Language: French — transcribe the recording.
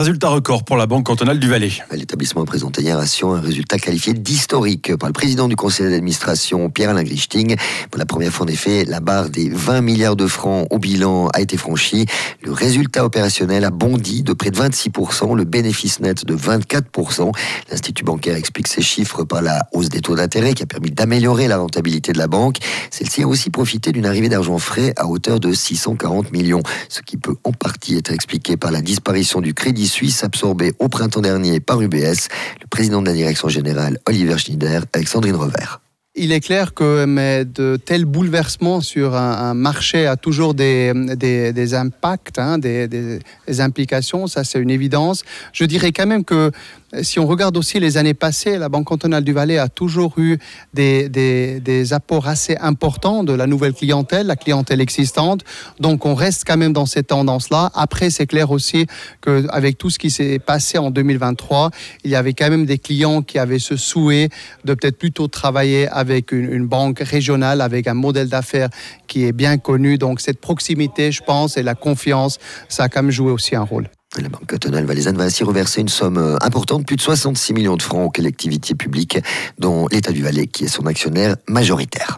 Résultat record pour la Banque cantonale du Valais. L'établissement a présenté hier à Sion un résultat qualifié d'historique par le président du conseil d'administration, Pierre-Alain Grichting. Pour la première fois, en effet, la barre des 20 milliards de francs au bilan a été franchie. Le résultat opérationnel a bondi de près de 26%, le bénéfice net de 24%. L'Institut bancaire explique ces chiffres par la hausse des taux d'intérêt qui a permis d'améliorer la rentabilité de la banque. Celle-ci a aussi profité d'une arrivée d'argent frais à hauteur de 640 millions, ce qui peut en partie être expliqué par la disparition du crédit suisse absorbé au printemps dernier par UBS. Le président de la direction générale, Oliver Schneider, avec Sandrine Revers. Il est clair que mais de tels bouleversements sur un, marché a toujours des, des, impacts, hein, des, des, implications, ça c'est une évidence. Je dirais quand même que si on regarde aussi les années passées, la Banque cantonale du Valais a toujours eu des, apports assez importants de la nouvelle clientèle, la clientèle existante. Donc on reste quand même dans cette tendance-là. Après, c'est clair aussi qu'avec tout ce qui s'est passé en 2023, il y avait quand même des clients qui avaient ce souhait de peut-être plutôt travailler avec une, une banque régionale, avec un modèle d'affaires qui est bien connu. Donc cette proximité, je pense, et la confiance, ça a quand même joué aussi un rôle. La Banque cantonale valaisanne va ainsi reverser une somme euh, importante, plus de 66 millions de francs aux collectivités publiques, dont l'État du Valais, qui est son actionnaire majoritaire.